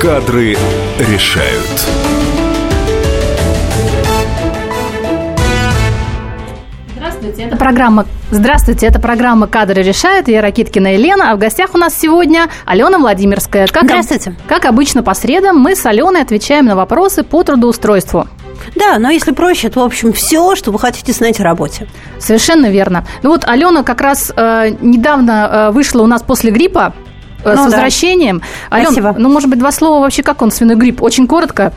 Кадры решают. Здравствуйте, это программа Здравствуйте, это программа «Кадры решают». Я Ракиткина Елена, а в гостях у нас сегодня Алена Владимирская. Как Здравствуйте. Как обычно по средам мы с Аленой отвечаем на вопросы по трудоустройству. Да, но если проще, то, в общем, все, что вы хотите знать о работе. Совершенно верно. Ну вот Алена как раз э, недавно э, вышла у нас после гриппа, ну, с возвращением. Да. Ален, Спасибо. ну, может быть, два слова вообще, как он, свиной грипп? Очень коротко.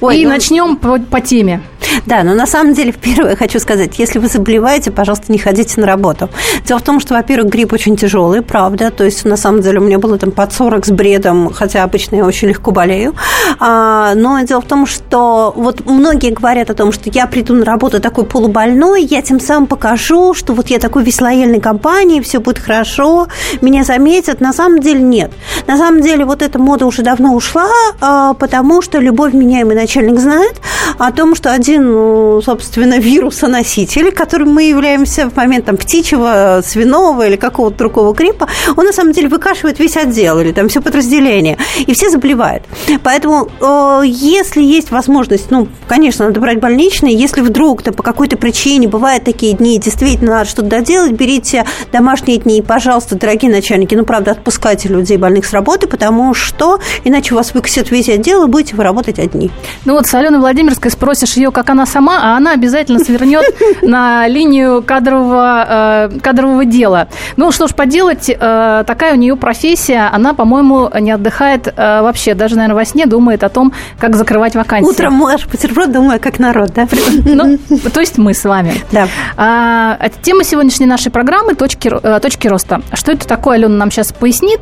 Ой, и ну... начнем по, по теме. Да, но на самом деле, первое хочу сказать, если вы заболеваете, пожалуйста, не ходите на работу. Дело в том, что, во-первых, грипп очень тяжелый, правда, то есть, на самом деле, у меня было там под 40 с бредом, хотя обычно я очень легко болею, а, но дело в том, что вот многие говорят о том, что я приду на работу такой полубольной, я тем самым покажу, что вот я такой весь лояльной компании, все будет хорошо, меня заметят. На самом деле нет. На самом деле вот эта мода уже давно ушла, а, потому что любовь меняемый начальник знает о том, что один ну, собственно, вирусоноситель, которым мы являемся в момент там, птичьего, свиного или какого-то другого гриппа, он на самом деле выкашивает весь отдел или там все подразделение, и все заболевают. Поэтому, э, если есть возможность, ну, конечно, надо брать больничные, если вдруг то по какой-то причине бывают такие дни, действительно надо что-то доделать, берите домашние дни, и, пожалуйста, дорогие начальники, ну, правда, отпускайте людей больных с работы, потому что иначе у вас выкосят весь отдел, и будете вы работать одни. Ну вот с Аленой Владимирской спросишь ее, как она сама, а она обязательно свернет на линию кадрового, э, кадрового дела. Ну, что ж поделать, э, такая у нее профессия, она, по-моему, не отдыхает э, вообще, даже, наверное, во сне думает о том, как закрывать вакансии. Утром можешь бутерброд, думаю, как народ, да? Ну, то есть мы с вами. Да. А, тема сегодняшней нашей программы точки, точки роста. Что это такое, Алена нам сейчас пояснит.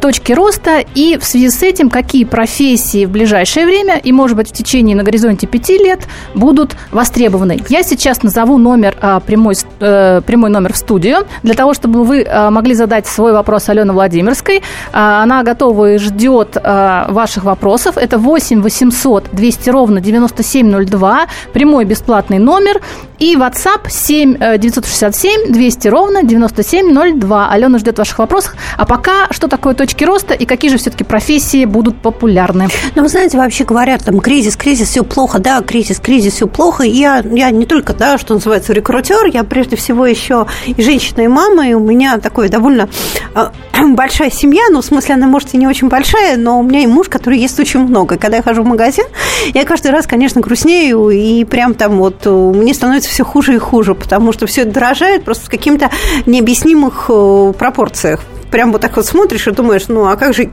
Точки роста и в связи с этим, какие профессии в ближайшее время и, может быть, в течение на горизонте пяти лет будут востребованы. Я сейчас назову номер, а, прямой, э, прямой номер в студию, для того, чтобы вы могли задать свой вопрос Алене Владимирской. Она готова и ждет ваших вопросов. Это 8 800 200 ровно 9702, прямой бесплатный номер. И WhatsApp 7 967 200 ровно 9702. Алена ждет ваших вопросов. А пока, что такое точки роста и какие же все-таки профессии будут популярны? Ну, вы знаете, вообще говорят, там, кризис, кризис, все плохо, да, кризис, кризис, все плохо. И я, я не только, да, что называется, рекрутер, я прежде всего еще и женщина, и мама, и у меня такой довольно а, большая семья, ну, в смысле, она, может, и не очень большая, но у меня и муж, который ест очень много. И когда я хожу в магазин, я каждый раз, конечно, грустнею, и прям там вот мне становится все хуже и хуже, потому что все дорожает просто в каких-то необъяснимых э, пропорциях прям вот так вот смотришь и думаешь, ну, а как жить?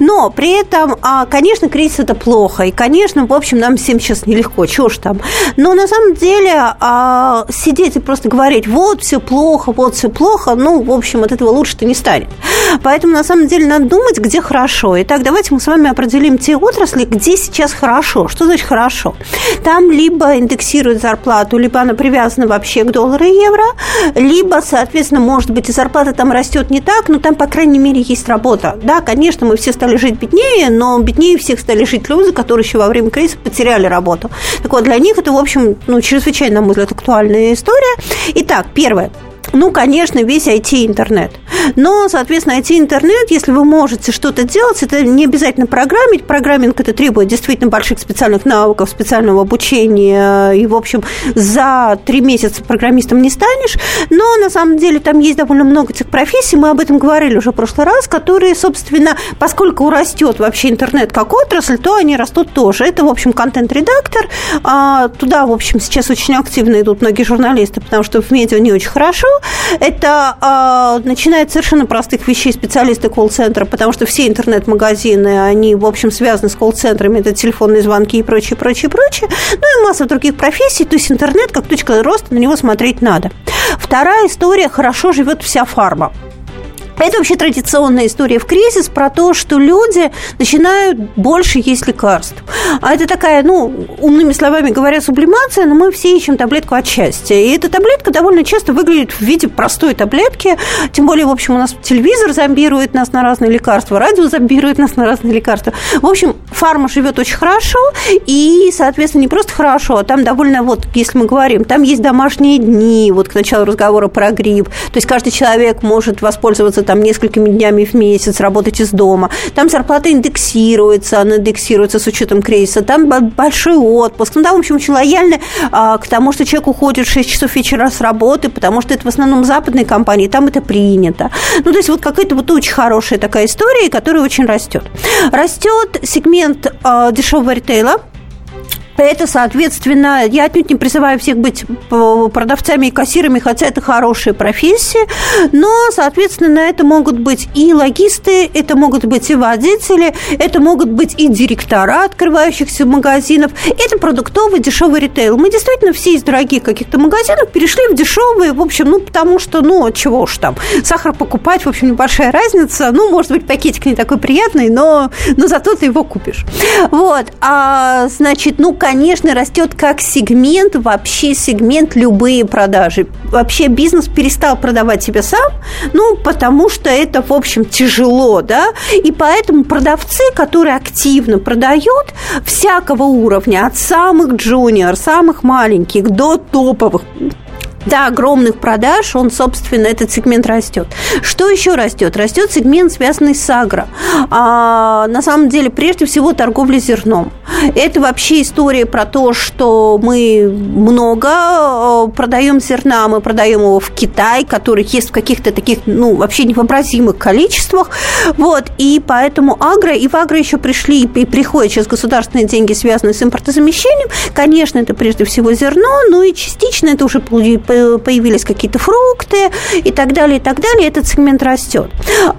Но при этом, а, конечно, кризис – это плохо. И, конечно, в общем, нам всем сейчас нелегко, чего ж там. Но на самом деле а, сидеть и просто говорить, вот, все плохо, вот, все плохо, ну, в общем, от этого лучше-то не станет. Поэтому, на самом деле, надо думать, где хорошо. Итак, давайте мы с вами определим те отрасли, где сейчас хорошо. Что значит хорошо? Там либо индексируют зарплату, либо она привязана вообще к доллару и евро, либо, соответственно, может быть, и зарплата там растет не так, но там по крайней мере, есть работа. Да, конечно, мы все стали жить беднее, но беднее всех стали жить люди, которые еще во время кризиса потеряли работу. Так вот, для них это, в общем, ну, чрезвычайно, на мой взгляд, актуальная история. Итак, первое. Ну, конечно, весь IT-интернет. Но, соответственно, IT-интернет, если вы можете что-то делать, это не обязательно программить. Программинг это требует действительно больших специальных навыков, специального обучения. И, в общем, за три месяца программистом не станешь. Но, на самом деле, там есть довольно много этих профессий. Мы об этом говорили уже в прошлый раз, которые, собственно, поскольку растет вообще интернет как отрасль, то они растут тоже. Это, в общем, контент-редактор. А туда, в общем, сейчас очень активно идут многие журналисты, потому что в медиа не очень хорошо. Это э, начиная от совершенно простых вещей специалисты колл-центра, потому что все интернет-магазины, они, в общем, связаны с колл-центрами, это телефонные звонки и прочее, прочее, прочее. Ну и масса других профессий, то есть интернет как точка роста, на него смотреть надо. Вторая история – хорошо живет вся фарма. Это вообще традиционная история в кризис про то, что люди начинают больше есть лекарств. А это такая, ну, умными словами говоря, сублимация, но мы все ищем таблетку от счастья. И эта таблетка довольно часто выглядит в виде простой таблетки. Тем более, в общем, у нас телевизор зомбирует нас на разные лекарства, радио зомбирует нас на разные лекарства. В общем, фарма живет очень хорошо, и, соответственно, не просто хорошо, а там довольно, вот, если мы говорим, там есть домашние дни, вот к началу разговора про грипп. То есть каждый человек может воспользоваться там несколькими днями в месяц работать из дома. Там зарплата индексируется, она индексируется с учетом кризиса. Там большой отпуск. Ну, да, в общем, очень лояльны а, к тому, что человек уходит в 6 часов вечера с работы, потому что это в основном западные компании, там это принято. Ну, то есть вот какая-то вот очень хорошая такая история, которая очень растет. Растет сегмент а, дешевого ритейла, это, соответственно, я отнюдь не призываю всех быть э, продавцами и кассирами, хотя это хорошие профессии, но, соответственно, это могут быть и логисты, это могут быть и водители, это могут быть и директора открывающихся магазинов, это продуктовый дешевый ритейл. Мы действительно все из дорогих каких-то магазинов перешли в дешевые, в общем, ну, потому что, ну, чего уж там, сахар покупать, в общем, небольшая разница, ну, может быть, пакетик не такой приятный, но, но зато ты его купишь. Вот, а, значит, ну, конечно, растет как сегмент, вообще сегмент любые продажи. Вообще бизнес перестал продавать себя сам, ну, потому что это, в общем, тяжело, да, и поэтому продавцы, которые активно продают всякого уровня, от самых джуниор, самых маленьких до топовых, до огромных продаж, он, собственно, этот сегмент растет. Что еще растет? Растет сегмент, связанный с агро. А, на самом деле, прежде всего, торговля зерном. Это вообще история про то, что мы много э, продаем зерна, мы продаем его в Китай, который есть в каких-то таких, ну, вообще невообразимых количествах. Вот, и поэтому агро, и в агро еще пришли и приходят сейчас государственные деньги, связанные с импортозамещением. Конечно, это прежде всего зерно, но и частично это уже появились какие-то фрукты и так далее, и так далее. Этот сегмент растет.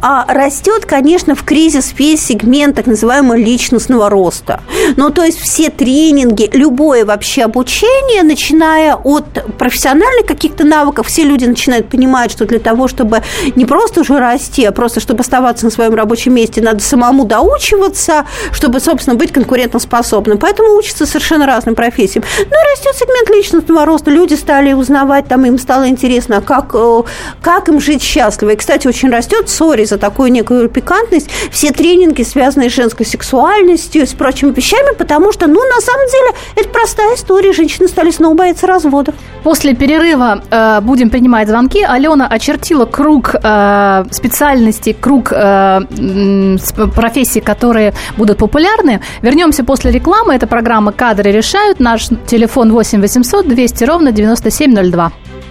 А растет, конечно, в кризис весь сегмент так называемого личностного роста. Ну, то есть все тренинги, любое вообще обучение, начиная от профессиональных каких-то навыков, все люди начинают понимать, что для того, чтобы не просто уже расти, а просто чтобы оставаться на своем рабочем месте, надо самому доучиваться, чтобы, собственно, быть конкурентоспособным. Поэтому учатся совершенно разным профессиям. Ну, растет сегмент личностного роста. Люди стали узнавать, там им стало интересно, как, э, как им жить счастливо. И, кстати, очень растет, сори за такую некую пикантность, все тренинги, связанные с женской сексуальностью с прочими вещами, потому что, ну, на самом деле, это простая история. Женщины стали снова бояться разводов. После перерыва э, будем принимать звонки. Алена очертила круг э, специальностей, круг э, профессий, которые будут популярны. Вернемся после рекламы. Это программа «Кадры решают». Наш телефон 8 800 200 ровно 9702.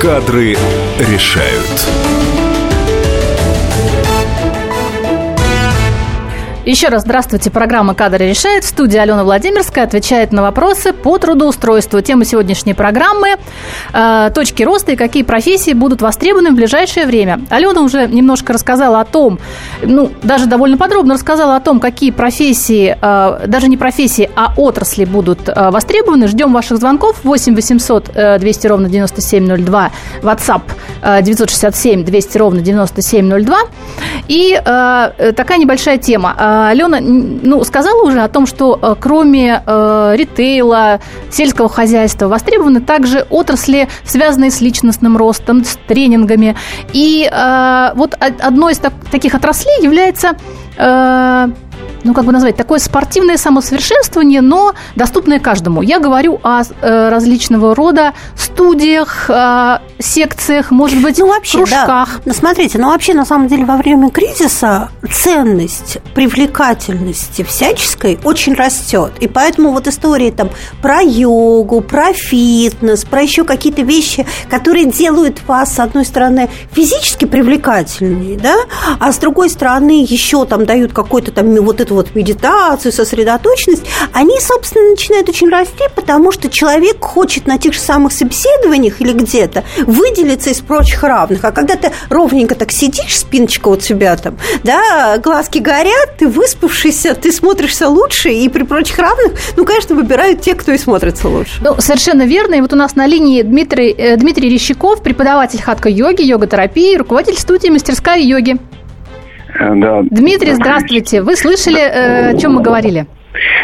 Кадры решают. Еще раз здравствуйте. Программа «Кадры решает». В студии Алена Владимирская отвечает на вопросы по трудоустройству. Тема сегодняшней программы э, «Точки роста и какие профессии будут востребованы в ближайшее время». Алена уже немножко рассказала о том, ну, даже довольно подробно рассказала о том, какие профессии, э, даже не профессии, а отрасли будут э, востребованы. Ждем ваших звонков 8 800 200 ровно 9702, WhatsApp 967 200 ровно 9702. И э, такая небольшая тема – Алена ну, сказала уже о том, что э, кроме э, ритейла, сельского хозяйства востребованы также отрасли, связанные с личностным ростом, с тренингами. И э, вот одной из так, таких отраслей является э, ну, как бы назвать, такое спортивное самосовершенствование, но доступное каждому. Я говорю о э, различного рода студиях, э, секциях, может быть, ну, вообще, кружках. Да. Ну, смотрите, ну, вообще, на самом деле, во время кризиса ценность привлекательности всяческой очень растет. И поэтому вот истории там про йогу, про фитнес, про еще какие-то вещи, которые делают вас, с одной стороны, физически привлекательнее, да, а с другой стороны, еще там дают какой-то там вот эту вот медитацию, сосредоточенность, они, собственно, начинают очень расти, потому что человек хочет на тех же самых собеседованиях или где-то выделиться из прочих равных. А когда ты ровненько так сидишь, спиночка вот себя там, да, глазки горят, ты выспавшийся, ты смотришься лучше, и при прочих равных, ну, конечно, выбирают те, кто и смотрится лучше. Ну, совершенно верно. И вот у нас на линии Дмитрий, э, Дмитрий Рещиков, преподаватель хатка-йоги, йога-терапии, руководитель студии «Мастерская йоги». Э, да. Дмитрий, здравствуйте. Вы слышали, э, о чем мы говорили?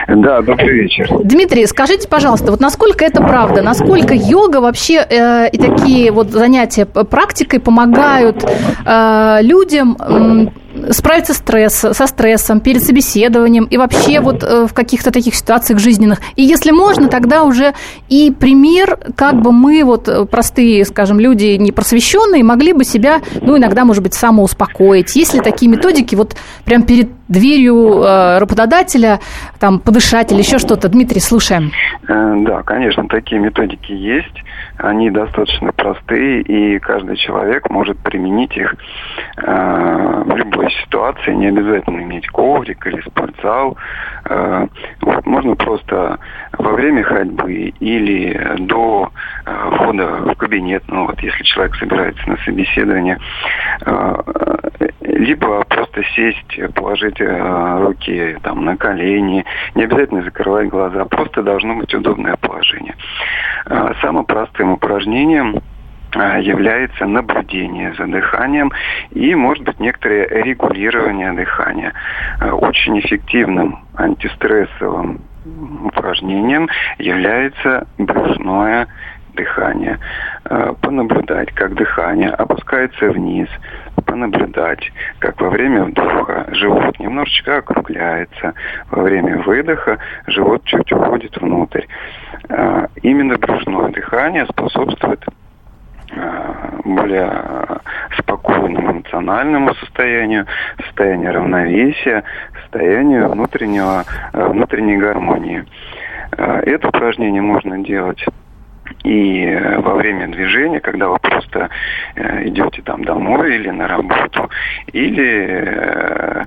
Да, добрый вечер. Дмитрий, скажите, пожалуйста, вот насколько это правда? Насколько йога вообще э, и такие вот занятия практикой помогают э, людям э, справиться стресс, со стрессом, перед собеседованием и вообще вот э, в каких-то таких ситуациях жизненных. И если можно, тогда уже и пример, как бы мы вот э, простые, скажем, люди непросвещенные могли бы себя, ну, иногда, может быть, самоуспокоить. Есть ли такие методики вот прям перед дверью э, работодателя, там, подышать или еще что-то? Дмитрий, слушаем. Да, конечно, такие методики есть. Они достаточно простые, и каждый человек может применить их в любой ситуации, не обязательно иметь коврик или спортзал. Э, вот, можно просто во время ходьбы или до э, входа в кабинет, ну вот если человек собирается на собеседование, э, либо просто сесть, положить руки там на колени, не обязательно закрывать глаза, просто должно быть удобное положение. Самым простым упражнением – Э, является наблюдение за дыханием и, может быть, некоторое регулирование дыхания. Э, очень эффективным антистрессовым упражнением является брюшное дыхание. Э, понаблюдать, как дыхание опускается вниз, понаблюдать, как во время вдоха живот немножечко округляется, во время выдоха живот чуть уходит внутрь. Именно брюшное дыхание способствует Э, более спокойному эмоциональному состоянию, состоянию равновесия, состоянию внутреннего, внутренней гармонии. Э, это упражнение можно делать и во время движения, когда вы просто идете там домой или на работу, или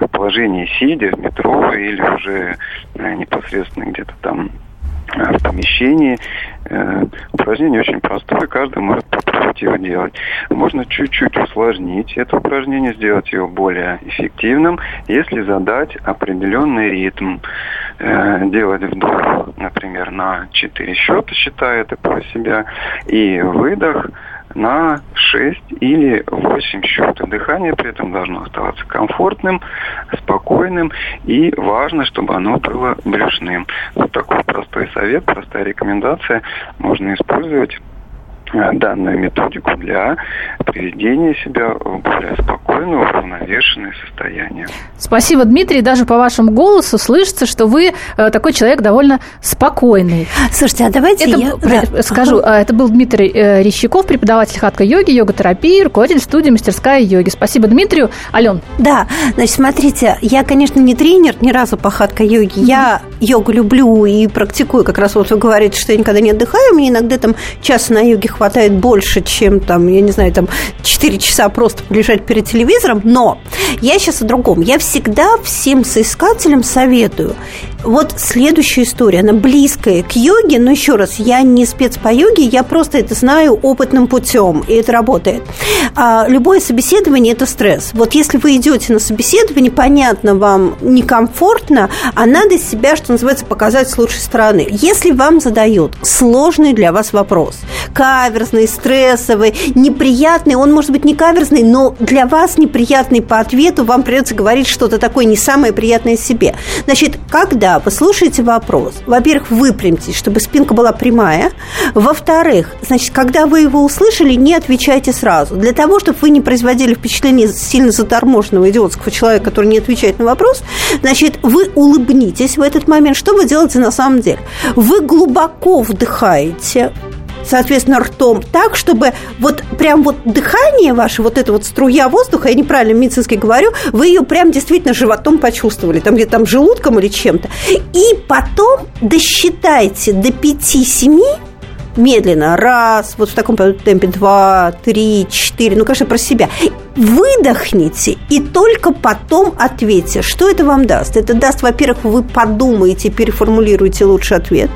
в положении сидя в метро, или уже непосредственно где-то там в помещении. Э, упражнение очень простое, каждый может попробовать его делать. Можно чуть-чуть усложнить это упражнение, сделать его более эффективным, если задать определенный ритм. Э, делать вдох, например, на 4 счета, считая это про себя, и выдох на 6 или 8 счетов. Дыхание при этом должно оставаться комфортным, спокойным и важно, чтобы оно было брюшным. Вот такой простой совет, простая рекомендация можно использовать данную методику для приведения себя в более спокойное, уравновешенное состояние. Спасибо, Дмитрий. Даже по вашему голосу слышится, что вы э, такой человек довольно спокойный. Слушайте, а давайте это, я... Да. Скажу, ага. это был Дмитрий э, Рещиков, преподаватель хатка-йоги, йога-терапии, руководитель студии «Мастерская йоги». Спасибо, Дмитрию. Ален. Да, значит, смотрите, я, конечно, не тренер ни разу по хатка-йоге. Mm-hmm. Я йогу люблю и практикую. Как раз вот вы говорите, что я никогда не отдыхаю. Мне иногда там час на йоге хватает больше, чем там, я не знаю, там 4 часа просто полежать перед телевизором, но я сейчас о другом. Я всегда всем соискателям советую вот следующая история, она близкая к йоге, но еще раз, я не спец по йоге, я просто это знаю опытным путем, и это работает. А любое собеседование – это стресс. Вот если вы идете на собеседование, понятно, вам некомфортно, а надо себя, что называется, показать с лучшей стороны. Если вам задают сложный для вас вопрос, каверзный, стрессовый, неприятный, он может быть не каверзный, но для вас неприятный по ответу, вам придется говорить что-то такое не самое приятное себе. Значит, когда когда вы слушаете вопрос, во-первых, выпрямьтесь, чтобы спинка была прямая. Во-вторых, значит, когда вы его услышали, не отвечайте сразу. Для того, чтобы вы не производили впечатление сильно заторможенного идиотского человека, который не отвечает на вопрос, значит, вы улыбнитесь в этот момент. Что вы делаете на самом деле? Вы глубоко вдыхаете, соответственно, ртом так, чтобы вот прям вот дыхание ваше, вот эта вот струя воздуха, я неправильно медицински говорю, вы ее прям действительно животом почувствовали, там где-то там желудком или чем-то. И потом досчитайте до 5-7 медленно, раз, вот в таком темпе, два, три, четыре, ну, конечно, про себя выдохните и только потом ответьте. Что это вам даст? Это даст, во-первых, вы подумаете, переформулируете лучший ответ.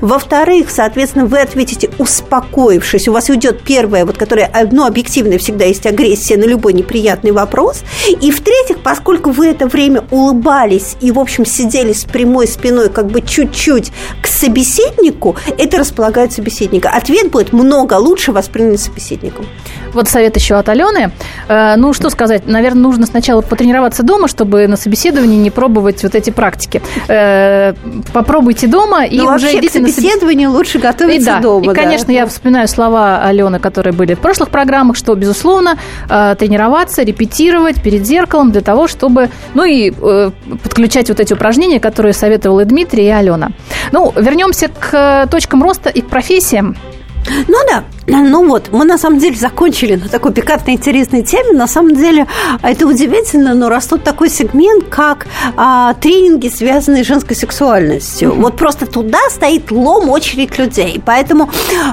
Во-вторых, соответственно, вы ответите успокоившись. У вас уйдет первое, вот которое, ну, объективно всегда есть агрессия на любой неприятный вопрос. И в-третьих, поскольку вы это время улыбались и, в общем, сидели с прямой спиной как бы чуть-чуть к собеседнику, это располагает собеседника. Ответ будет много лучше воспринят собеседником. Вот совет еще от Алены. Э, ну, что сказать, наверное, нужно сначала потренироваться дома, чтобы на собеседовании не пробовать вот эти практики. Э, попробуйте дома и ну, уже идите на собеседование лучше готовиться и, да, дома. И, да. конечно, я вспоминаю слова Алены, которые были в прошлых программах, что, безусловно, э, тренироваться, репетировать перед зеркалом для того, чтобы, ну и подключать вот эти упражнения, которые советовали Дмитрий и Алена. Ну, вернемся к точкам роста и к профессиям. Ну да, ну вот, мы на самом деле закончили на такой пикантной интересной теме. На самом деле это удивительно, но растут такой сегмент, как а, тренинги, связанные с женской сексуальностью. Mm-hmm. Вот просто туда стоит лом очередь людей. Поэтому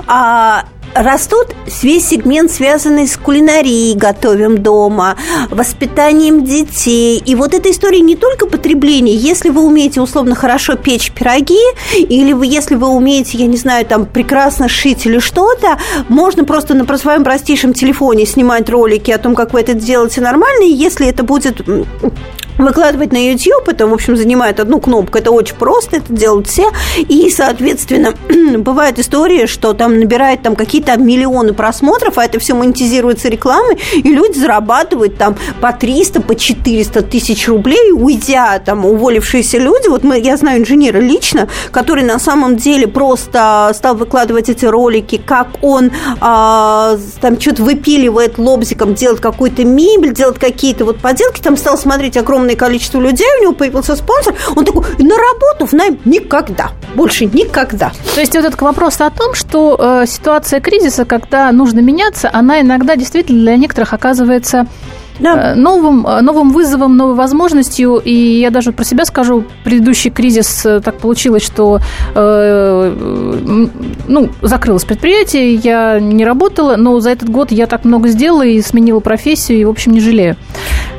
а, растут весь сегмент, связанный с кулинарией, готовим дома, воспитанием детей. И вот эта история не только потребления. Если вы умеете условно хорошо печь пироги, или вы, если вы умеете, я не знаю, там прекрасно шить или что-то, можно просто на своем простейшем телефоне снимать ролики о том, как вы это делаете нормально. И если это будет выкладывать на YouTube, это, в общем, занимает одну кнопку, это очень просто, это делают все, и, соответственно, бывает история, что там набирает там какие-то миллионы просмотров, а это все монетизируется рекламой, и люди зарабатывают там по 300, по 400 тысяч рублей, уйдя там уволившиеся люди, вот мы, я знаю инженера лично, который на самом деле просто стал выкладывать эти ролики, как он а, там что-то выпиливает лобзиком, делает какую-то мебель, делает какие-то вот поделки, там стал смотреть огромное огромное количество людей, у него появился спонсор, он такой, на работу в найм никогда, больше никогда. То есть вот этот вопрос о том, что э, ситуация кризиса, когда нужно меняться, она иногда действительно для некоторых оказывается да. Э, новым, э, новым вызовом, новой возможностью. И я даже про себя скажу, предыдущий кризис э, так получилось, что э, ну, закрылось предприятие, я не работала, но за этот год я так много сделала и сменила профессию, и, в общем, не жалею.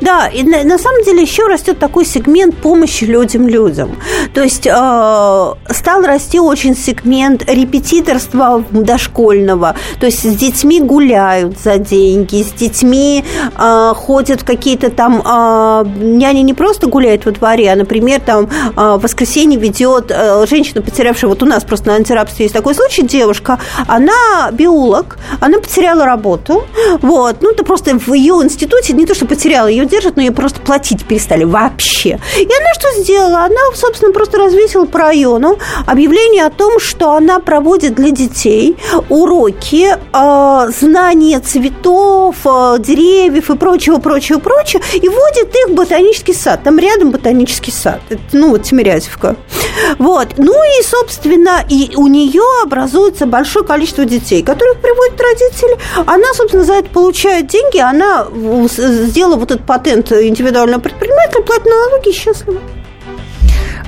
Да, и на, на самом деле еще растет такой сегмент помощи людям-людям. То есть э, стал расти очень сегмент репетиторства дошкольного. То есть с детьми гуляют за деньги, с детьми э, ходят какие-то там... Э, няня не просто гуляет во дворе, а, например, там э, в воскресенье ведет э, женщина, потерявшая... Вот у нас просто на антирабстве есть такой случай, девушка, она биолог, она потеряла работу, вот, ну, это просто в ее институте не то, что потеряла, ее держат, но ее просто платить перестали вообще. И она что сделала? Она, собственно, просто развесила по району объявление о том, что она проводит для детей уроки э, знания цветов, э, деревьев и прочего, прочего, прочего, и вводит их в ботанический сад. Там рядом ботанический сад. Это, ну, вот Тимирязевка. Вот. Ну и, собственно, и у нее образуется большое количество детей, которых приводят родители. Она, собственно, за это получает деньги. Она сделала вот этот патент индивидуального предпринимателя, платит налоги и счастлива.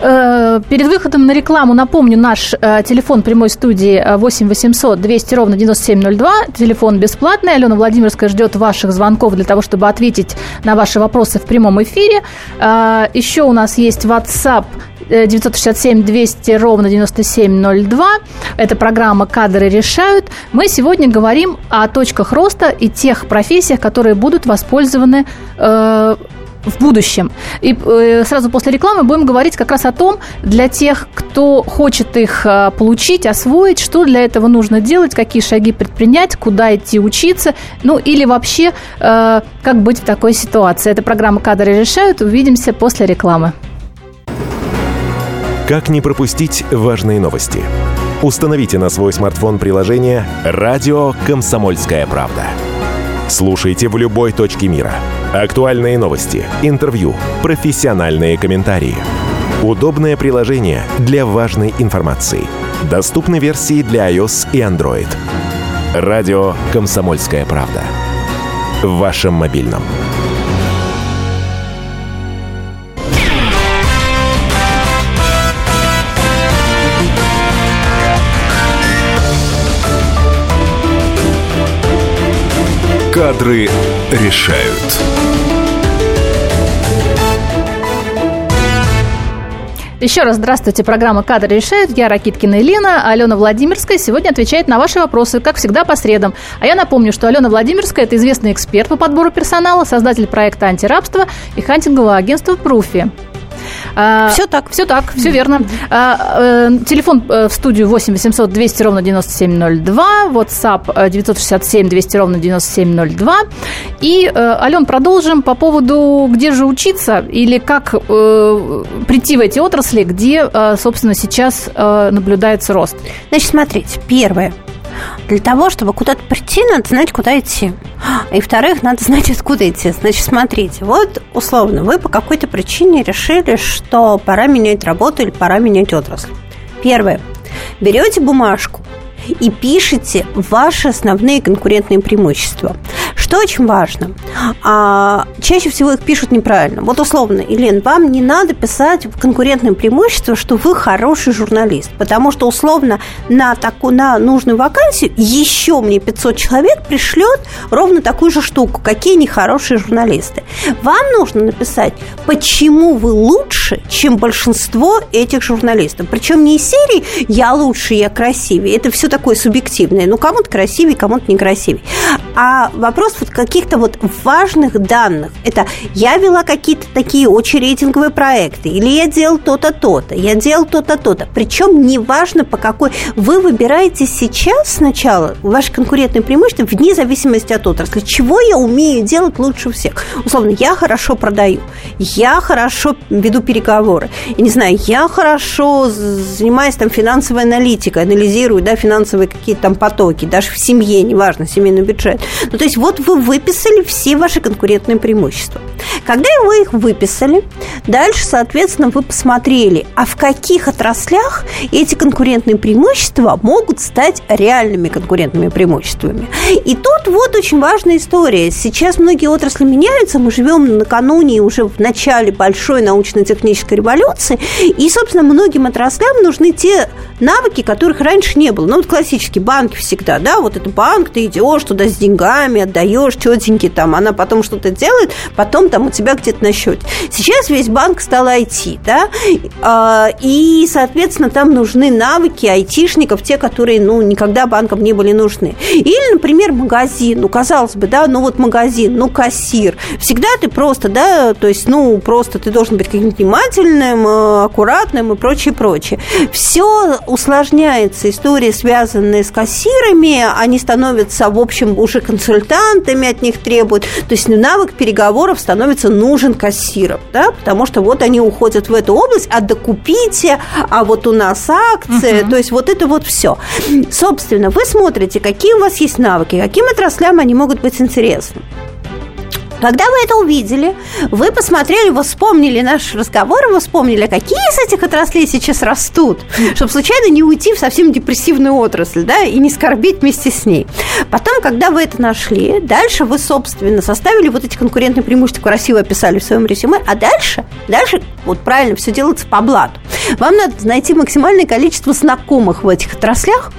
Э, перед выходом на рекламу напомню наш э, телефон прямой студии 8 800 200 ровно 9702. Телефон бесплатный. Алена Владимирская ждет ваших звонков для того, чтобы ответить на ваши вопросы в прямом эфире. Э, еще у нас есть WhatsApp 967 200 ровно 9702. Это программа «Кадры решают». Мы сегодня говорим о точках роста и тех профессиях, которые будут воспользованы в будущем. И э, сразу после рекламы будем говорить как раз о том, для тех, кто хочет их э, получить, освоить, что для этого нужно делать, какие шаги предпринять, куда идти учиться, ну или вообще, э, как быть в такой ситуации. Это программа «Кадры решают». Увидимся после рекламы. Как не пропустить важные новости? Установите на свой смартфон приложение «Радио Комсомольская правда». Слушайте в любой точке мира. Актуальные новости, интервью, профессиональные комментарии. Удобное приложение для важной информации. Доступны версии для iOS и Android. Радио «Комсомольская правда». В вашем мобильном. Кадры решают. Еще раз здравствуйте. Программа «Кадры решают». Я Ракиткина Елена. Алена Владимирская сегодня отвечает на ваши вопросы, как всегда, по средам. А я напомню, что Алена Владимирская – это известный эксперт по подбору персонала, создатель проекта «Антирабство» и хантингового агентства «Пруфи». А, все так. Все так, все верно. А, э, телефон э, в студию 8 800 200 ровно 9702, WhatsApp 967 200 ровно 9702. И, э, Ален, продолжим по поводу, где же учиться или как прийти в эти отрасли, где, собственно, сейчас наблюдается рост. Значит, смотрите, первое – для того, чтобы куда-то прийти, надо знать, куда идти. И, во-вторых, надо знать, откуда идти. Значит, смотрите, вот, условно, вы по какой-то причине решили, что пора менять работу или пора менять отрасль. Первое. Берете бумажку, и пишите ваши основные конкурентные преимущества. Что очень важно, а, чаще всего их пишут неправильно. Вот условно, Елен, вам не надо писать в конкурентное преимущество, что вы хороший журналист, потому что условно на, такую, на нужную вакансию еще мне 500 человек пришлет ровно такую же штуку, какие они хорошие журналисты. Вам нужно написать, почему вы лучше, чем большинство этих журналистов. Причем не из серии «я лучше, я красивее». Это все такое субъективное. Ну, кому-то красивее, кому-то некрасивее. А вопрос вот каких-то вот важных данных. Это я вела какие-то такие очень рейтинговые проекты, или я делал то-то, то-то, я делал то-то, то-то. Причем неважно по какой... Вы выбираете сейчас сначала ваше конкурентное преимущество вне зависимости от отрасли. Чего я умею делать лучше всех? Условно, я хорошо продаю, я хорошо веду переговоры, я не знаю, я хорошо занимаюсь там финансовой аналитикой, анализирую, да, финансовые финансовые какие-то там потоки, даже в семье, неважно, семейный бюджет. Ну, то есть вот вы выписали все ваши конкурентные преимущества. Когда вы их выписали, дальше, соответственно, вы посмотрели, а в каких отраслях эти конкурентные преимущества могут стать реальными конкурентными преимуществами. И тут вот очень важная история. Сейчас многие отрасли меняются, мы живем накануне уже в начале большой научно-технической революции, и, собственно, многим отраслям нужны те навыки, которых раньше не было. Ну, вот классический банки всегда, да, вот это банк, ты идешь туда с деньгами, отдаешь тетеньке там, она потом что-то делает, потом там у тебя где-то на счете. Сейчас весь банк стал IT, да, а, и, соответственно, там нужны навыки айтишников, те, которые, ну, никогда банкам не были нужны. Или, например, магазин, ну, казалось бы, да, ну, вот магазин, ну, кассир. Всегда ты просто, да, то есть, ну, просто ты должен быть каким-то внимательным, э, аккуратным и прочее, прочее. Все усложняется, история связана связанные с кассирами, они становятся, в общем, уже консультантами от них требуют. То есть навык переговоров становится нужен кассирам, да, потому что вот они уходят в эту область, а докупите, а вот у нас акции, uh-huh. то есть вот это вот все. Собственно, вы смотрите, какие у вас есть навыки, каким отраслям они могут быть интересны. Когда вы это увидели, вы посмотрели, вы вспомнили наш разговор, вы вспомнили, какие из этих отраслей сейчас растут, чтобы случайно не уйти в совсем депрессивную отрасль, да, и не скорбить вместе с ней. Потом, когда вы это нашли, дальше вы, собственно, составили вот эти конкурентные преимущества, красиво описали в своем резюме, а дальше, дальше, вот правильно, все делается по блату. Вам надо найти максимальное количество знакомых в этих отраслях,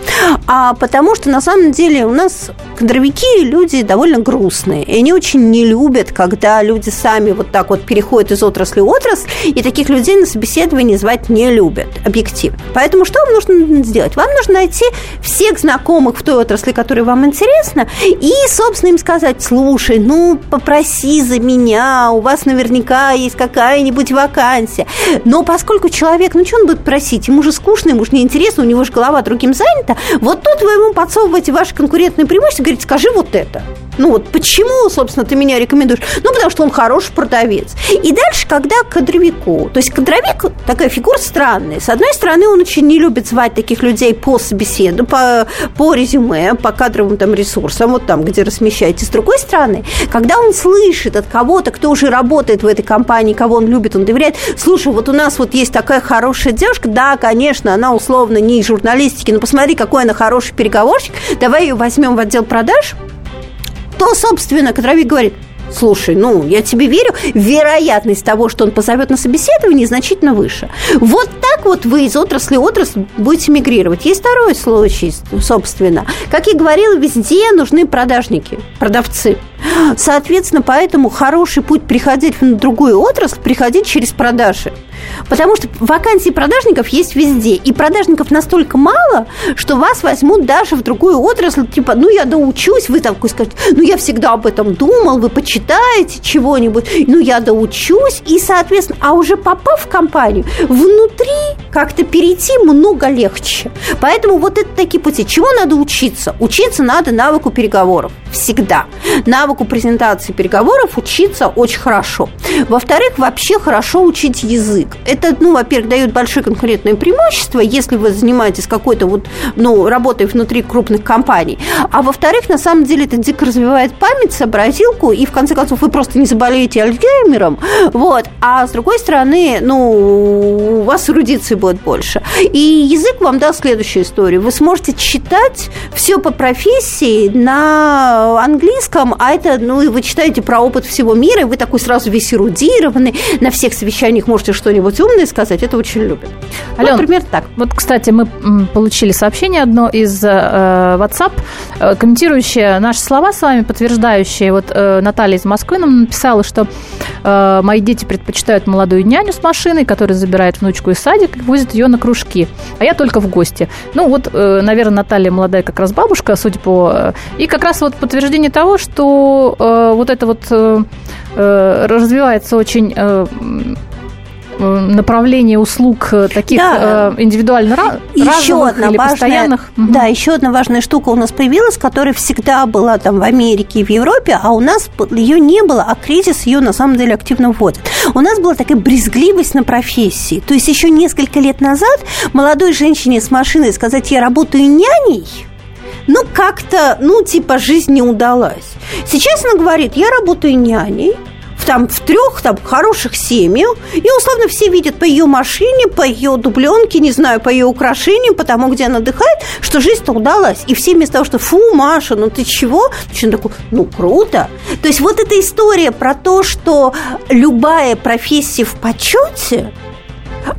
а потому что, на самом деле, у нас кадровики люди довольно грустные, и они очень не любят любят, когда люди сами вот так вот переходят из отрасли в отрасль, и таких людей на собеседование звать не любят, объективно. Поэтому что вам нужно сделать? Вам нужно найти всех знакомых в той отрасли, которая вам интересна, и, собственно, им сказать, слушай, ну, попроси за меня, у вас наверняка есть какая-нибудь вакансия. Но поскольку человек, ну, что он будет просить? Ему же скучно, ему же неинтересно, у него же голова другим занята. Вот тут вы ему подсовываете ваши конкурентные преимущества, говорите, скажи вот это. Ну вот почему, собственно, ты меня рекомендуешь рекомендуешь? Ну, потому что он хороший продавец. И дальше, когда кадровику, то есть кадровик такая фигура странная. С одной стороны, он очень не любит звать таких людей по собеседу, по, по резюме, по кадровым там ресурсам, вот там, где размещаете. С другой стороны, когда он слышит от кого-то, кто уже работает в этой компании, кого он любит, он доверяет, слушай, вот у нас вот есть такая хорошая девушка, да, конечно, она условно не из журналистики, но посмотри, какой она хороший переговорщик, давай ее возьмем в отдел продаж, то, собственно, кадровик говорит, слушай, ну, я тебе верю, вероятность того, что он позовет на собеседование, значительно выше. Вот так вот вы из отрасли в отрасль будете мигрировать. Есть второй случай, собственно. Как я говорила, везде нужны продажники, продавцы. Соответственно, поэтому хороший путь приходить в другую отрасль, приходить через продажи. Потому что вакансии продажников есть везде. И продажников настолько мало, что вас возьмут даже в другую отрасль. Типа, ну, я доучусь. Вы там скажете, ну, я всегда об этом думал. Вы почитаете чего-нибудь. Ну, я доучусь. И, соответственно, а уже попав в компанию, внутри как-то перейти много легче. Поэтому вот это такие пути. Чего надо учиться? Учиться надо навыку переговоров. Всегда. Навыку презентации переговоров учиться очень хорошо. Во-вторых, вообще хорошо учить язык. Это, ну, во-первых, дает большое конкурентное преимущество, если вы занимаетесь какой-то вот, ну, работой внутри крупных компаний. А во-вторых, на самом деле это дико развивает память, сообразилку, и в конце концов вы просто не заболеете Альцгеймером, вот. А с другой стороны, ну, у вас эрудиции будет больше. И язык вам даст следующую историю. Вы сможете читать все по профессии на английском, а это, ну, и вы читаете про опыт всего мира, и вы такой сразу весь эрудированный, на всех совещаниях можете что-нибудь что-нибудь умное сказать, это очень любят. Ален, вот, например, так. Вот, кстати, мы получили сообщение одно из э, WhatsApp, э, комментирующее наши слова с вами, подтверждающее. Вот э, Наталья из Москвы нам написала, что э, мои дети предпочитают молодую няню с машиной, которая забирает внучку из садика и возит ее на кружки, а я только в гости. Ну вот, э, наверное, Наталья молодая как раз бабушка, судя по... Э, и как раз вот подтверждение того, что э, вот это вот э, э развивается очень э, Э, направление услуг э, таких да. Э, индивидуально еще одна или важная, постоянных. Да, еще одна важная штука у нас появилась, которая всегда была там в Америке и в Европе, а у нас ее не было, а кризис ее на самом деле активно вводит. У нас была такая брезгливость на профессии. То есть еще несколько лет назад молодой женщине с машиной сказать, я работаю няней, ну, как-то, ну, типа, жизнь не удалась. Сейчас она говорит, я работаю няней, там в трех там хороших семьях, и условно все видят по ее машине, по ее дубленке, не знаю, по ее украшениям, по тому, где она отдыхает, что жизнь-то удалась. И все вместо того, что фу, Маша, ну ты чего? Начинают такой, ну круто. То есть вот эта история про то, что любая профессия в почете,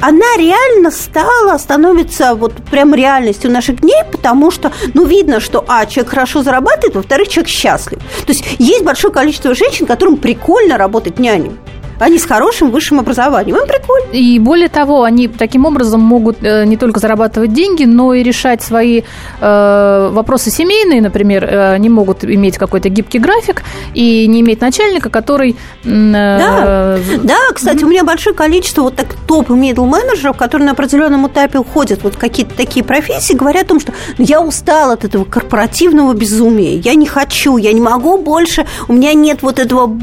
она реально стала, становится вот прям реальностью наших дней, потому что, ну, видно, что, а, человек хорошо зарабатывает, во-вторых, человек счастлив. То есть есть большое количество женщин, которым прикольно работать няней. Они с хорошим высшим образованием. Им прикольно. И более того, они таким образом могут э, не только зарабатывать деньги, но и решать свои э, вопросы семейные, например. Э, они могут иметь какой-то гибкий график и не иметь начальника, который... Э, да. да, кстати, у меня большое количество вот так топ middle менеджеров, которые на определенном этапе уходят вот какие-то такие профессии, говорят о том, что я устал от этого корпоративного безумия, я не хочу, я не могу больше, у меня нет вот этого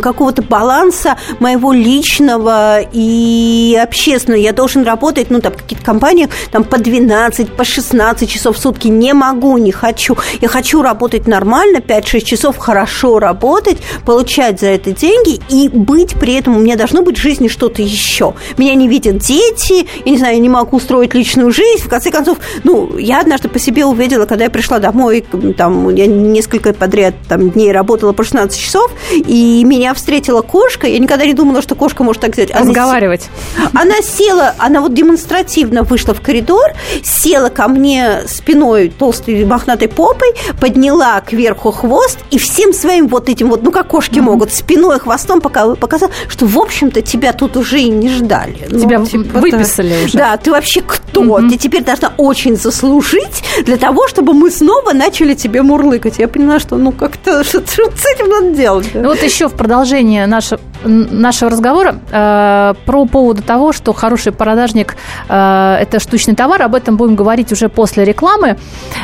какого-то баланса моего личного и общественного. Я должен работать, ну, там, в каких-то компаниях, там, по 12, по 16 часов в сутки. Не могу, не хочу. Я хочу работать нормально, 5-6 часов хорошо работать, получать за это деньги и быть при этом, у меня должно быть в жизни что-то еще. Меня не видят дети, я не знаю, я не могу устроить личную жизнь. В конце концов, ну, я однажды по себе увидела, когда я пришла домой, там, я несколько подряд там, дней работала по 16 часов, и меня встретила кошка, я никогда никогда не думала, что кошка может так сделать. Она Разговаривать. Она села, она вот демонстративно вышла в коридор, села ко мне спиной толстой мохнатой попой, подняла кверху хвост и всем своим вот этим вот, ну как кошки mm-hmm. могут, спиной, хвостом пока показала, что, в общем-то, тебя тут уже и не ждали. Ну, тебя ну, типа, выписали да. уже. Да, ты вообще кто? Mm-hmm. Ты теперь должна очень заслужить для того, чтобы мы снова начали тебе мурлыкать. Я поняла, что ну как-то что, что с этим надо делать. Ну, вот еще в продолжение нашего нашего разговора э, про поводу того, что хороший продажник э, – это штучный товар. Об этом будем говорить уже после рекламы.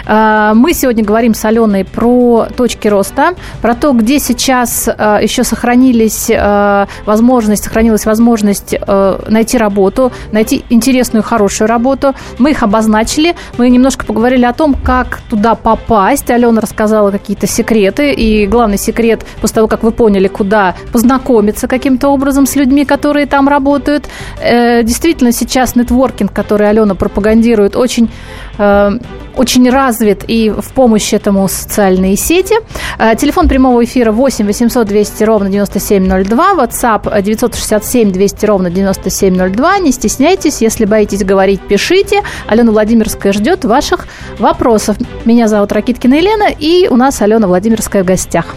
Э, мы сегодня говорим с Аленой про точки роста, про то, где сейчас э, еще сохранились э, возможность, сохранилась возможность э, найти работу, найти интересную, хорошую работу. Мы их обозначили. Мы немножко поговорили о том, как туда попасть. Алена рассказала какие-то секреты. И главный секрет, после того, как вы поняли, куда познакомиться каким-то образом с людьми, которые там работают. Э, действительно, сейчас нетворкинг, который Алена пропагандирует, очень э, очень развит и в помощь этому социальные сети. Э, телефон прямого эфира 8 800 200 ровно 9702, WhatsApp 967 200 ровно 9702. Не стесняйтесь, если боитесь говорить, пишите. Алена Владимирская ждет ваших вопросов. Меня зовут Ракиткина Елена, и у нас Алена Владимирская в гостях.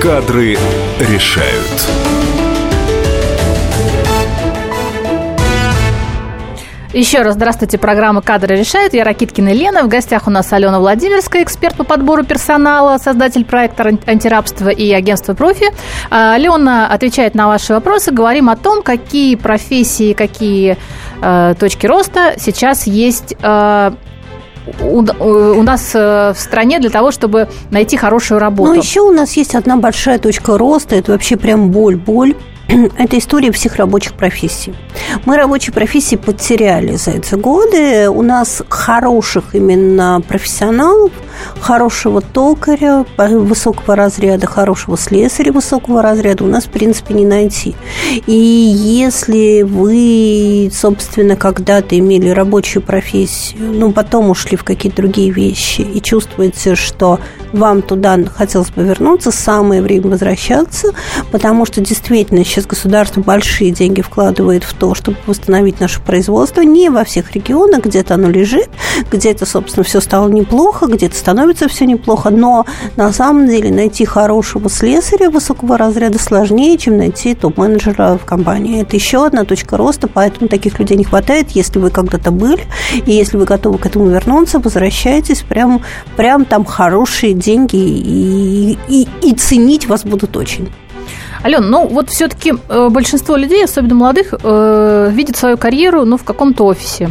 Кадры решают. Еще раз здравствуйте, программа «Кадры решают». Я Ракиткина Лена. В гостях у нас Алена Владимирская, эксперт по подбору персонала, создатель проекта антирабства и агентства «Профи». А, Алена отвечает на ваши вопросы. Говорим о том, какие профессии, какие э, точки роста сейчас есть э, у, у нас э, в стране для того, чтобы найти хорошую работу. Ну, еще у нас есть одна большая точка роста. Это вообще прям боль-боль. Это история всех рабочих профессий. Мы рабочие профессии потеряли за эти годы. У нас хороших именно профессионалов, хорошего токаря высокого разряда, хорошего слесаря высокого разряда у нас, в принципе, не найти. И если вы, собственно, когда-то имели рабочую профессию, ну, потом ушли в какие-то другие вещи и чувствуете, что вам туда хотелось бы вернуться, самое время возвращаться, потому что действительно сейчас государство большие деньги вкладывает в то, чтобы восстановить наше производство. Не во всех регионах, где-то оно лежит, где-то, собственно, все стало неплохо, где-то становится все неплохо, но на самом деле найти хорошего слесаря высокого разряда сложнее, чем найти топ-менеджера в компании. Это еще одна точка роста, поэтому таких людей не хватает. Если вы когда-то были, и если вы готовы к этому вернуться, возвращайтесь, прям, прям там хорошие деньги, и, и, и ценить вас будут очень. Ален, ну вот все-таки э, большинство людей, особенно молодых, э, видят свою карьеру ну, в каком-то офисе.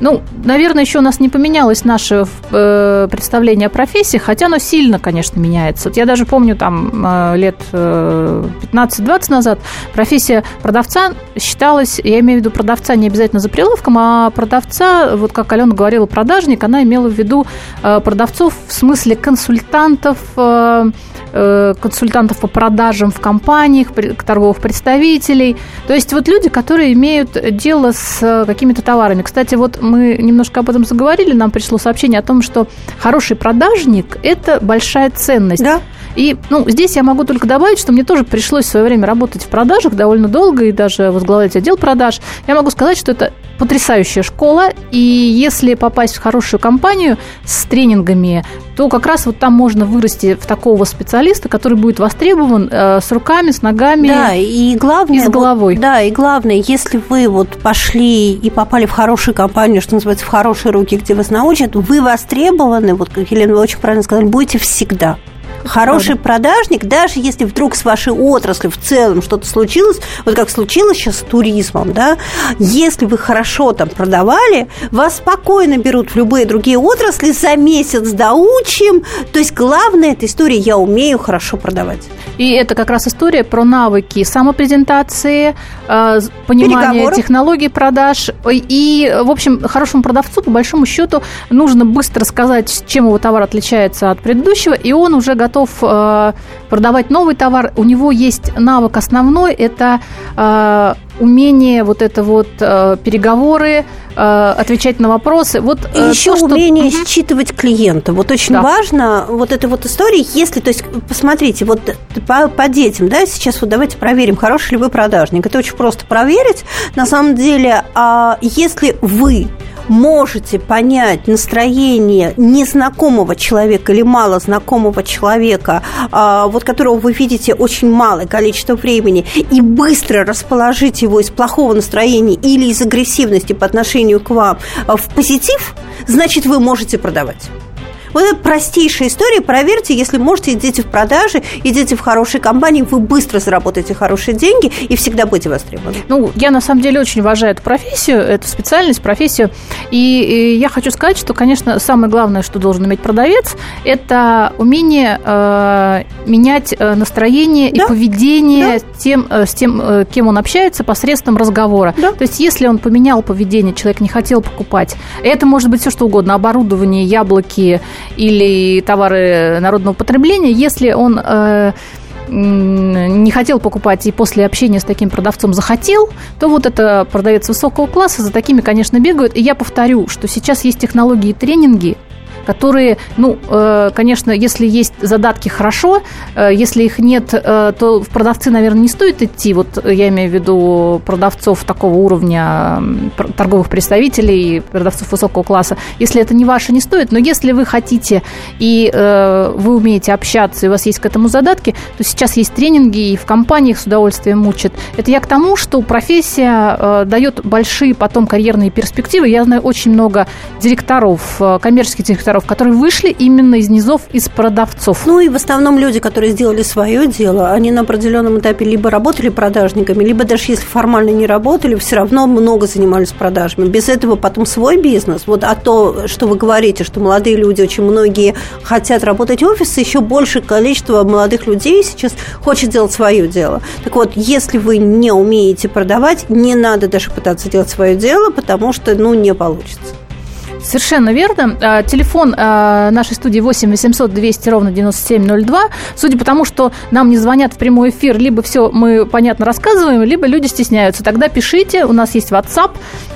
Ну, наверное, еще у нас не поменялось наше э, представление о профессии, хотя оно сильно, конечно, меняется. Вот я даже помню, там, э, лет э, 15-20 назад профессия продавца считалась, я имею в виду продавца не обязательно за прилавком, а продавца, вот как Алена говорила, продажник, она имела в виду э, продавцов в смысле консультантов, э, э консультантов по продажам в компаниях, торговых представителей. То есть вот люди, которые имеют дело с э, какими-то товарами. Кстати, вот мы немножко об этом заговорили, нам пришло сообщение о том, что хороший продажник – это большая ценность. Да. И ну, здесь я могу только добавить, что мне тоже пришлось в свое время работать в продажах довольно долго и даже возглавлять отдел продаж. Я могу сказать, что это потрясающая школа, и если попасть в хорошую компанию с тренингами, то как раз вот там можно вырасти в такого специалиста, который будет востребован э, с руками, с ногами, да, и главное, и с головой. Вот, да, и главное, если вы вот пошли и попали в хорошую компанию, что называется, в хорошие руки, где вас научат, вы востребованы, вот как Елена, вы очень правильно сказали, будете всегда. Хороший Правда. продажник, даже если вдруг с вашей отраслью в целом что-то случилось, вот как случилось сейчас с туризмом, да, если вы хорошо там продавали, вас спокойно берут в любые другие отрасли, за месяц доучим. То есть главное эта история «я умею хорошо продавать». И это как раз история про навыки самопрезентации, э, понимание технологий продаж. И, в общем, хорошему продавцу, по большому счету, нужно быстро сказать, чем его товар отличается от предыдущего, и он уже готов э, продавать новый товар. У него есть навык основной – это э, умение вот это вот переговоры, отвечать на вопросы. Вот и еще то, умение что... считывать клиента. Вот очень да. важно вот эта вот история, если, то есть, посмотрите, вот по, по детям, да, сейчас вот давайте проверим, хороший ли вы продажник. Это очень просто проверить. На самом деле, а если вы можете понять настроение незнакомого человека или мало знакомого человека, а, вот которого вы видите очень малое количество времени, и быстро расположить его из плохого настроения или из агрессивности по отношению к вам в позитив, значит, вы можете продавать. Вот это простейшая история. Проверьте, если можете, идите в продажи, идите в хорошие компании, вы быстро заработаете хорошие деньги и всегда будете востребованы. Ну, я на самом деле очень уважаю эту профессию, эту специальность, профессию. И, и я хочу сказать, что, конечно, самое главное, что должен иметь продавец, это умение э, менять э, настроение да? и поведение да? тем, э, с тем, э, кем он общается, посредством разговора. Да? То есть, если он поменял поведение, человек не хотел покупать, это может быть все что угодно, оборудование, яблоки, или товары народного потребления, если он э, не хотел покупать и после общения с таким продавцом захотел, то вот это продавец высокого класса, за такими, конечно, бегают. И я повторю, что сейчас есть технологии тренинги, которые, ну, э, конечно, если есть задатки, хорошо, э, если их нет, э, то в продавцы, наверное, не стоит идти. Вот я имею в виду продавцов такого уровня, торговых представителей, продавцов высокого класса. Если это не ваше, не стоит. Но если вы хотите и вы умеете общаться, и у вас есть к этому задатки, то сейчас есть тренинги, и в компаниях с удовольствием учат. Это я к тому, что профессия дает большие потом карьерные перспективы. Я знаю очень много директоров, коммерческих директоров, директоров, которые вышли именно из низов, из продавцов. Ну и в основном люди, которые сделали свое дело, они на определенном этапе либо работали продажниками, либо даже если формально не работали, все равно много занимались продажами. Без этого потом свой бизнес. Вот а то, что вы говорите, что молодые люди, очень многие хотят работать в офисе, еще большее количество молодых людей сейчас хочет делать свое дело. Так вот, если вы не умеете продавать, не надо даже пытаться делать свое дело, потому что, ну, не получится. Совершенно верно. А, телефон а, нашей студии 8 800 200 ровно 9702. Судя по тому, что нам не звонят в прямой эфир, либо все мы понятно рассказываем, либо люди стесняются. Тогда пишите, у нас есть WhatsApp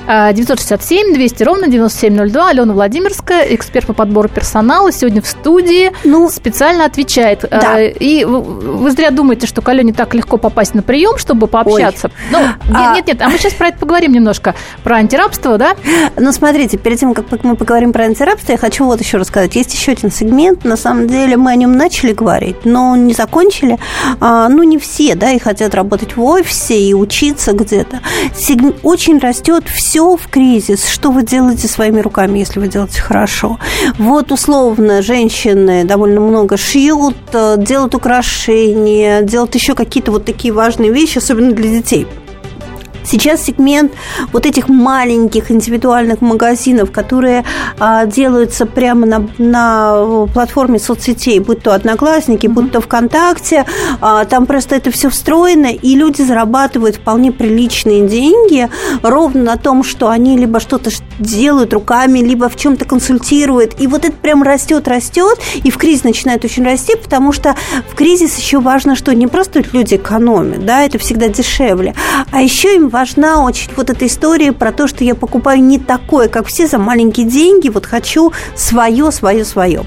967 200 ровно 9702. Алена Владимирская, эксперт по подбору персонала, сегодня в студии ну, специально отвечает. А, да. И вы зря думаете, что к Алене так легко попасть на прием, чтобы пообщаться. Ой. Ну, нет, нет, нет, а мы сейчас про это поговорим немножко. Про антирабство, да? Ну, смотрите, перед тем, как мы поговорим про антирабство, я хочу вот еще рассказать. Есть еще один сегмент, на самом деле мы о нем начали говорить, но не закончили. А, ну, не все, да, и хотят работать в офисе и учиться где-то. Сег... Очень растет все в кризис. Что вы делаете своими руками, если вы делаете хорошо? Вот, условно, женщины довольно много шьют, э, делают украшения, делают еще какие-то вот такие важные вещи, особенно для детей. Сейчас сегмент вот этих маленьких индивидуальных магазинов, которые а, делаются прямо на, на платформе соцсетей, будь то Одноклассники, будь то ВКонтакте, а, там просто это все встроено, и люди зарабатывают вполне приличные деньги ровно на том, что они либо что-то делают руками, либо в чем-то консультируют. И вот это прям растет, растет, и в кризис начинает очень расти, потому что в кризис еще важно, что не просто люди экономят, да, это всегда дешевле, а еще им важна очень вот эта история про то, что я покупаю не такое, как все, за маленькие деньги, вот хочу свое, свое, свое.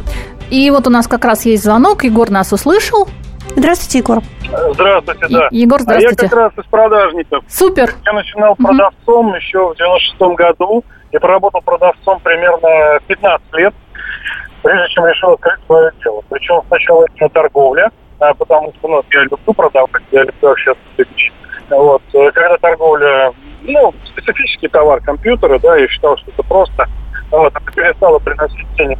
И вот у нас как раз есть звонок, Егор нас услышал. Здравствуйте, Егор. Здравствуйте, да. Егор, здравствуйте. А я как раз из продажников. Супер. Я начинал угу. продавцом еще в 96 году. Я проработал продавцом примерно 15 лет, прежде чем решил открыть свое дело. Причем сначала это торговля, потому что ну, я люблю продавать, я люблю общаться. Вот. Э, когда торговля, ну, специфический товар компьютера, да, я считал, что это просто вот, перестало приносить денег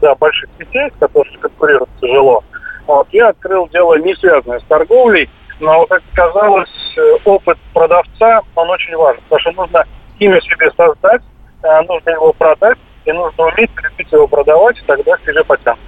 для больших сетей, с которыми конкурировать тяжело. Вот. Я открыл дело не связанное с торговлей, но, как казалось, э, опыт продавца, он очень важен, потому что нужно имя себе создать, э, нужно его продать, и нужно уметь любить его продавать, и тогда себе потянут.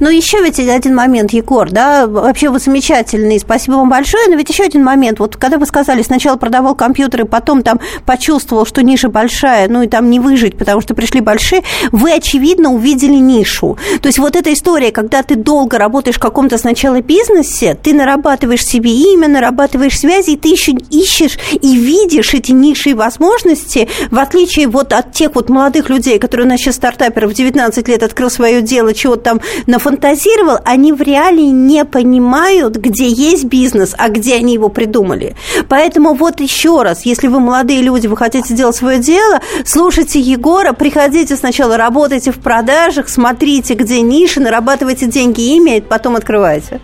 Но еще ведь один момент, Егор, да, вообще вы замечательный, спасибо вам большое, но ведь еще один момент, вот когда вы сказали, сначала продавал компьютеры, потом там почувствовал, что ниша большая, ну и там не выжить, потому что пришли большие, вы, очевидно, увидели нишу. То есть вот эта история, когда ты долго работаешь в каком-то сначала бизнесе, ты нарабатываешь себе имя, нарабатываешь связи, и ты еще ищешь и видишь эти ниши и возможности, в отличие вот от тех вот молодых людей, которые у нас сейчас стартаперов в 19 лет открыл свое дело, чего-то там нафантазировал, они в реале не понимают, где есть бизнес, а где они его придумали. Поэтому вот еще раз, если вы молодые люди, вы хотите делать свое дело, слушайте Егора, приходите сначала, работайте в продажах, смотрите, где ниши, нарабатывайте деньги ими, и потом открывайте.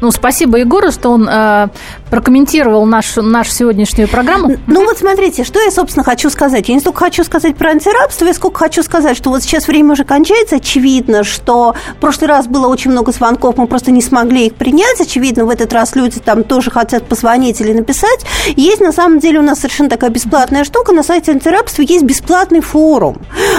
Ну, спасибо Егору, что он э, прокомментировал нашу, нашу сегодняшнюю программу. Ну, вот смотрите, что я, собственно, хочу сказать. Я не столько хочу сказать про антирабство, я сколько хочу сказать, что вот сейчас время уже кончается. Очевидно, что в прошлый раз было очень много звонков, мы просто не смогли их принять. Очевидно, в этот раз люди там тоже хотят позвонить или написать. Есть, на самом деле, у нас совершенно такая бесплатная штука. На сайте антирабства есть бесплатный форум,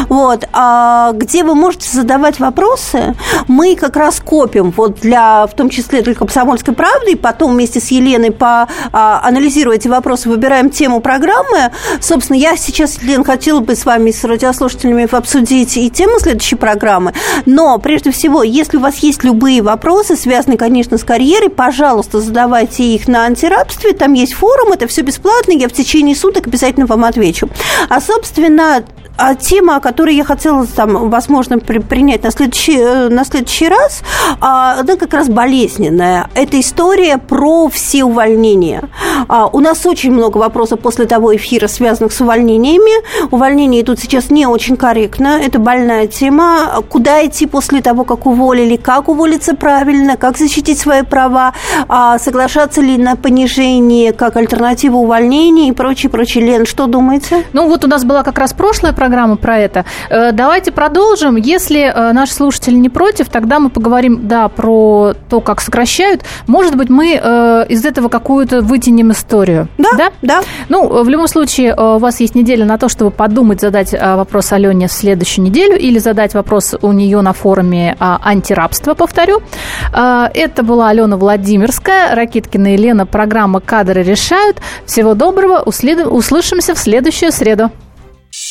вот, а, где вы можете задавать вопросы. Мы как раз копим вот для, в том числе для «Комсомольской правды», и потом вместе с Еленой поанализируя эти вопросы, выбираем тему программы. Собственно, я сейчас, Лен, хотела бы с вами, с радиослушателями обсудить и тему следующей программы. Но, прежде всего, если у вас есть любые вопросы, связанные, конечно, с карьерой, пожалуйста, задавайте их на антирабстве. Там есть форум, это все бесплатно, я в течение суток обязательно вам отвечу. А, собственно, а тема, которую я хотела, там, возможно, при, принять на следующий, э, на следующий раз, а, она как раз болезненная. Это история про все увольнения. А, у нас очень много вопросов после того эфира, связанных с увольнениями. Увольнения идут сейчас не очень корректно. Это больная тема. Куда идти после того, как уволили? Как уволиться правильно? Как защитить свои права? А, соглашаться ли на понижение как альтернативу увольнения и прочее, прочее. Лен, что думаете? Ну, вот у нас была как раз прошлая программа про это. Э, давайте продолжим. Если э, наши слушатели не против, тогда мы поговорим, да, про то, как сокращают. Может быть, мы э, из этого какую-то вытянем историю. Да, да. да. Ну, в любом случае, у вас есть неделя на то, чтобы подумать, задать вопрос Алене в следующую неделю или задать вопрос у нее на форуме антирабства, повторю. Это была Алена Владимирская, Ракиткина Елена, программа «Кадры решают». Всего доброго, услышимся в следующую среду.